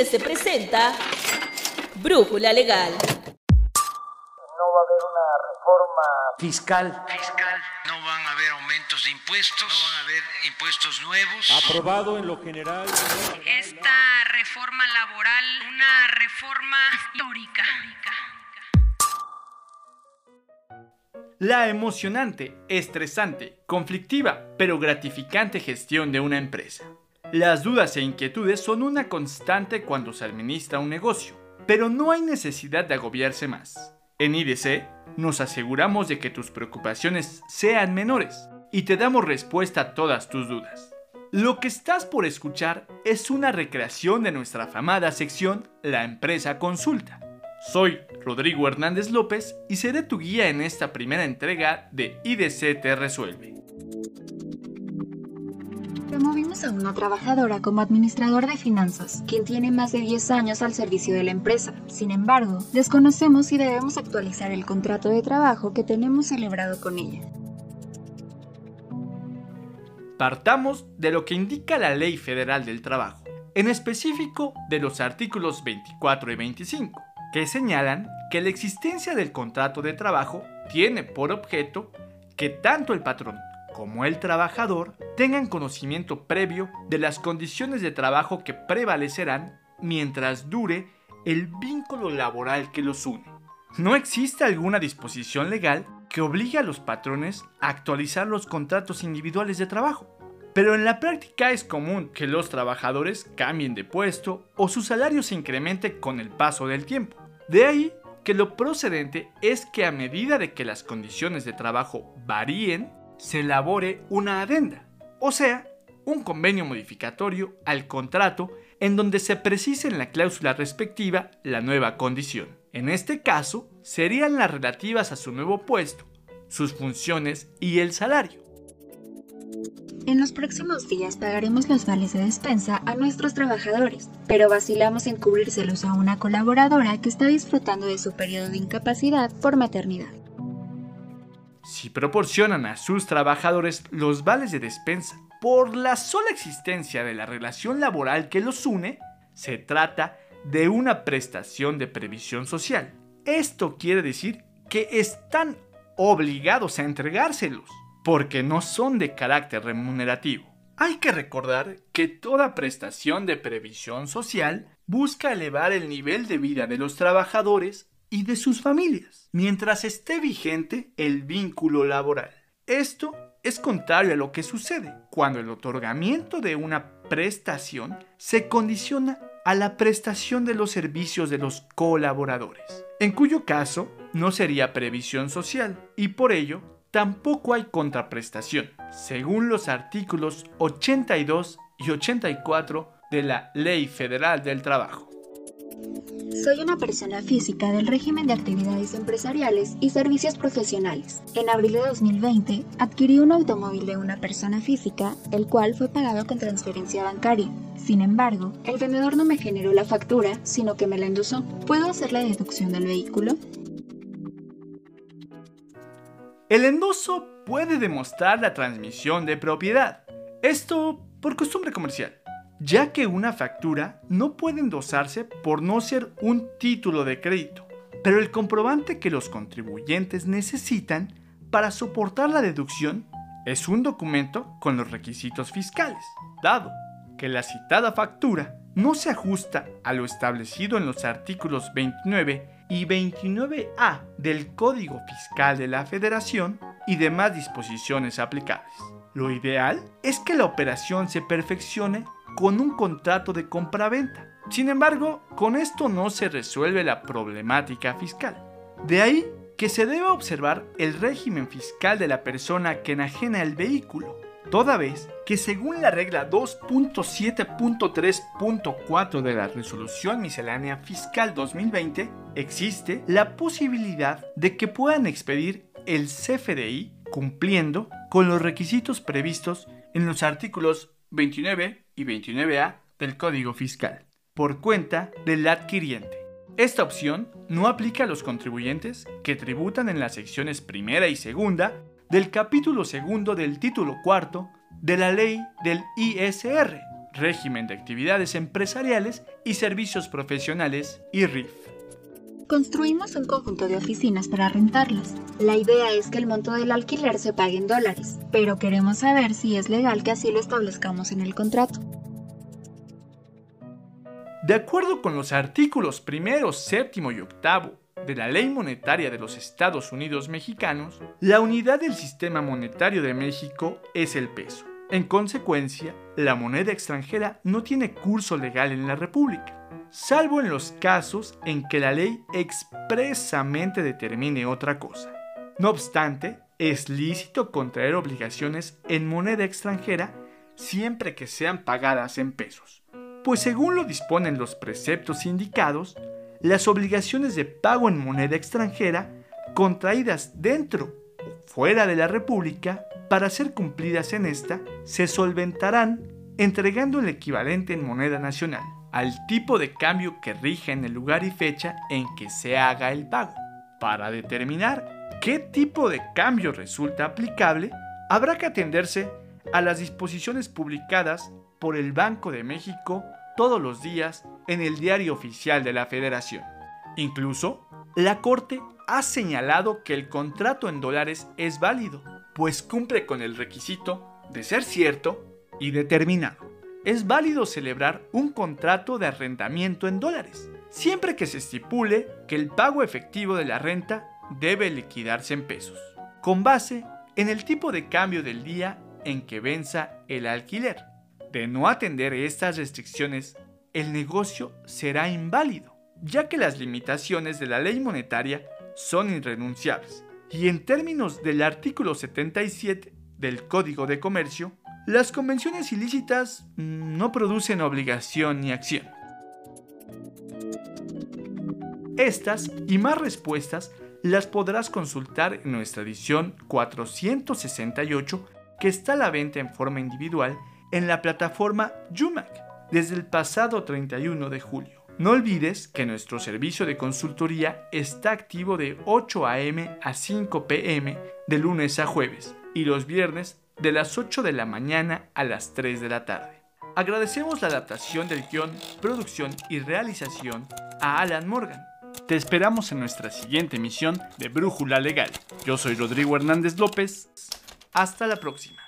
IDC presenta Brújula Legal. No va a haber una reforma fiscal. fiscal. No van a haber aumentos de impuestos. No van a haber impuestos nuevos. Aprobado en lo general. Esta reforma laboral, una reforma histórica. La emocionante, estresante, conflictiva, pero gratificante gestión de una empresa. Las dudas e inquietudes son una constante cuando se administra un negocio, pero no hay necesidad de agobiarse más. En IDC nos aseguramos de que tus preocupaciones sean menores y te damos respuesta a todas tus dudas. Lo que estás por escuchar es una recreación de nuestra afamada sección La Empresa Consulta. Soy Rodrigo Hernández López y seré tu guía en esta primera entrega de IDC Te Resuelve. Promovimos a una trabajadora como administrador de finanzas, quien tiene más de 10 años al servicio de la empresa. Sin embargo, desconocemos si debemos actualizar el contrato de trabajo que tenemos celebrado con ella. Partamos de lo que indica la Ley Federal del Trabajo, en específico de los artículos 24 y 25, que señalan que la existencia del contrato de trabajo tiene por objeto que tanto el patrón como el trabajador tengan conocimiento previo de las condiciones de trabajo que prevalecerán mientras dure el vínculo laboral que los une. No existe alguna disposición legal que obligue a los patrones a actualizar los contratos individuales de trabajo. Pero en la práctica es común que los trabajadores cambien de puesto o su salario se incremente con el paso del tiempo. De ahí que lo procedente es que a medida de que las condiciones de trabajo varíen, se elabore una adenda, o sea, un convenio modificatorio al contrato en donde se precise en la cláusula respectiva la nueva condición. En este caso, serían las relativas a su nuevo puesto, sus funciones y el salario. En los próximos días pagaremos los vales de despensa a nuestros trabajadores, pero vacilamos en cubrírselos a una colaboradora que está disfrutando de su periodo de incapacidad por maternidad. Si proporcionan a sus trabajadores los vales de despensa por la sola existencia de la relación laboral que los une, se trata de una prestación de previsión social. Esto quiere decir que están obligados a entregárselos, porque no son de carácter remunerativo. Hay que recordar que toda prestación de previsión social busca elevar el nivel de vida de los trabajadores y de sus familias, mientras esté vigente el vínculo laboral. Esto es contrario a lo que sucede cuando el otorgamiento de una prestación se condiciona a la prestación de los servicios de los colaboradores, en cuyo caso no sería previsión social y por ello tampoco hay contraprestación, según los artículos 82 y 84 de la Ley Federal del Trabajo. Soy una persona física del régimen de actividades empresariales y servicios profesionales. En abril de 2020 adquirí un automóvil de una persona física, el cual fue pagado con transferencia bancaria. Sin embargo, el vendedor no me generó la factura, sino que me la endosó. ¿Puedo hacer la deducción del vehículo? El endoso puede demostrar la transmisión de propiedad. Esto por costumbre comercial ya que una factura no puede endosarse por no ser un título de crédito, pero el comprobante que los contribuyentes necesitan para soportar la deducción es un documento con los requisitos fiscales, dado que la citada factura no se ajusta a lo establecido en los artículos 29 y 29A del Código Fiscal de la Federación y demás disposiciones aplicables. Lo ideal es que la operación se perfeccione con un contrato de compraventa. Sin embargo, con esto no se resuelve la problemática fiscal. De ahí que se debe observar el régimen fiscal de la persona que enajena el vehículo, toda vez que según la regla 2.7.3.4 de la Resolución Miscelánea Fiscal 2020, existe la posibilidad de que puedan expedir el CFDI cumpliendo con los requisitos previstos en los artículos 29 y 29A del Código Fiscal, por cuenta del adquiriente. Esta opción no aplica a los contribuyentes que tributan en las secciones primera y segunda del capítulo segundo del título cuarto de la ley del ISR, Régimen de Actividades Empresariales y Servicios Profesionales y RIF. Construimos un conjunto de oficinas para rentarlas. La idea es que el monto del alquiler se pague en dólares, pero queremos saber si es legal que así lo establezcamos en el contrato. De acuerdo con los artículos primero, séptimo y octavo de la Ley Monetaria de los Estados Unidos Mexicanos, la unidad del sistema monetario de México es el peso. En consecuencia, la moneda extranjera no tiene curso legal en la República salvo en los casos en que la ley expresamente determine otra cosa. No obstante, es lícito contraer obligaciones en moneda extranjera siempre que sean pagadas en pesos, pues según lo disponen los preceptos indicados, las obligaciones de pago en moneda extranjera contraídas dentro o fuera de la República para ser cumplidas en esta se solventarán entregando el equivalente en moneda nacional al tipo de cambio que rige en el lugar y fecha en que se haga el pago. Para determinar qué tipo de cambio resulta aplicable, habrá que atenderse a las disposiciones publicadas por el Banco de México todos los días en el diario oficial de la Federación. Incluso, la Corte ha señalado que el contrato en dólares es válido, pues cumple con el requisito de ser cierto y determinado es válido celebrar un contrato de arrendamiento en dólares, siempre que se estipule que el pago efectivo de la renta debe liquidarse en pesos, con base en el tipo de cambio del día en que venza el alquiler. De no atender estas restricciones, el negocio será inválido, ya que las limitaciones de la ley monetaria son irrenunciables. Y en términos del artículo 77 del Código de Comercio, las convenciones ilícitas mm, no producen obligación ni acción. Estas y más respuestas las podrás consultar en nuestra edición 468 que está a la venta en forma individual en la plataforma Yumac desde el pasado 31 de julio. No olvides que nuestro servicio de consultoría está activo de 8 a.m. a 5 p.m. de lunes a jueves y los viernes de las 8 de la mañana a las 3 de la tarde. Agradecemos la adaptación del guion, producción y realización a Alan Morgan. Te esperamos en nuestra siguiente emisión de Brújula Legal. Yo soy Rodrigo Hernández López. Hasta la próxima.